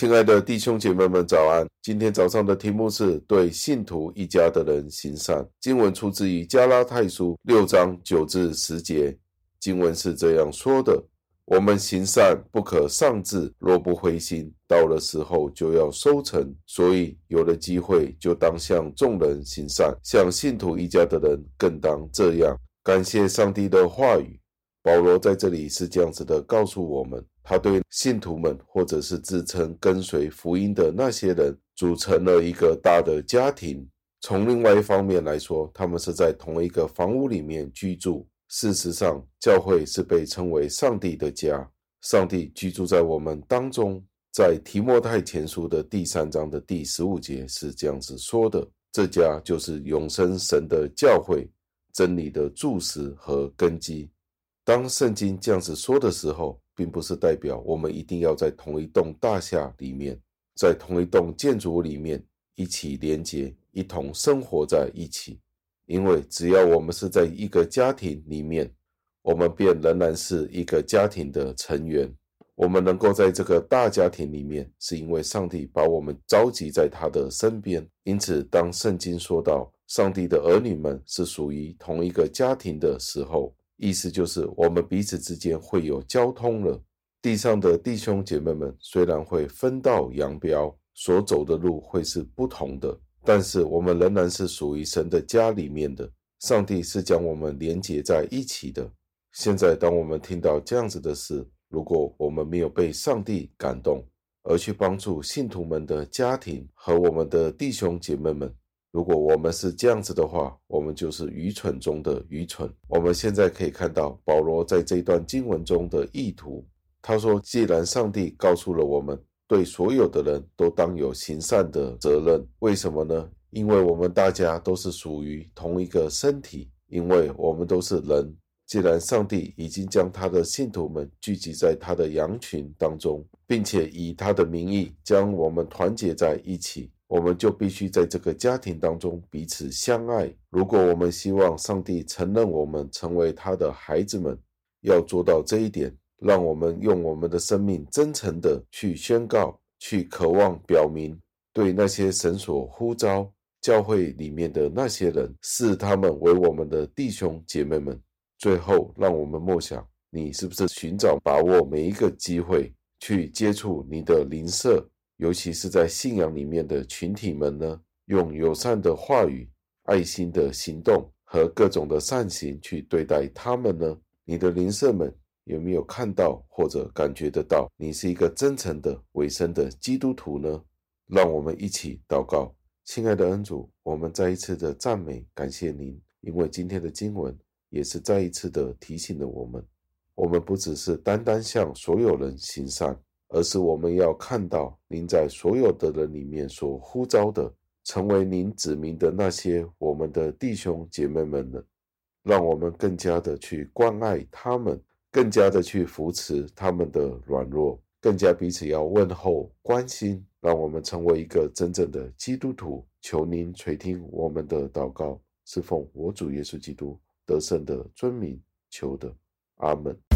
亲爱的弟兄姐妹们，早安！今天早上的题目是对信徒一家的人行善。经文出自于加拉太书六章九至十节，经文是这样说的：“我们行善不可丧志，若不灰心，到了时候就要收成。所以有了机会，就当向众人行善，向信徒一家的人更当这样。”感谢上帝的话语。保罗在这里是这样子的告诉我们，他对信徒们，或者是自称跟随福音的那些人，组成了一个大的家庭。从另外一方面来说，他们是在同一个房屋里面居住。事实上，教会是被称为上帝的家，上帝居住在我们当中。在提摩太前书的第三章的第十五节是这样子说的：“这家就是永生神的教会，真理的柱石和根基。”当圣经这样子说的时候，并不是代表我们一定要在同一栋大厦里面，在同一栋建筑物里面一起连接，一同生活在一起。因为只要我们是在一个家庭里面，我们便仍然是一个家庭的成员。我们能够在这个大家庭里面，是因为上帝把我们召集在他的身边。因此，当圣经说到上帝的儿女们是属于同一个家庭的时候，意思就是，我们彼此之间会有交通了。地上的弟兄姐妹们虽然会分道扬镳，所走的路会是不同的，但是我们仍然是属于神的家里面的。上帝是将我们连接在一起的。现在，当我们听到这样子的事，如果我们没有被上帝感动，而去帮助信徒们的家庭和我们的弟兄姐妹们，如果我们是这样子的话，我们就是愚蠢中的愚蠢。我们现在可以看到保罗在这段经文中的意图。他说：“既然上帝告诉了我们，对所有的人都当有行善的责任，为什么呢？因为我们大家都是属于同一个身体，因为我们都是人。既然上帝已经将他的信徒们聚集在他的羊群当中，并且以他的名义将我们团结在一起。”我们就必须在这个家庭当中彼此相爱。如果我们希望上帝承认我们成为他的孩子们，要做到这一点，让我们用我们的生命真诚的去宣告、去渴望表明，对那些神所呼召教会里面的那些人，视他们为我们的弟兄姐妹们。最后，让我们默想：你是不是寻找把握每一个机会去接触你的邻舍？尤其是在信仰里面的群体们呢，用友善的话语、爱心的行动和各种的善行去对待他们呢？你的邻舍们有没有看到或者感觉得到，你是一个真诚的、委身的基督徒呢？让我们一起祷告，亲爱的恩主，我们再一次的赞美感谢您，因为今天的经文也是再一次的提醒了我们，我们不只是单单向所有人行善。而是我们要看到您在所有的人里面所呼召的，成为您指明的那些我们的弟兄姐妹们呢，让我们更加的去关爱他们，更加的去扶持他们的软弱，更加彼此要问候关心，让我们成为一个真正的基督徒。求您垂听我们的祷告，是奉我主耶稣基督得胜的尊名求的，阿门。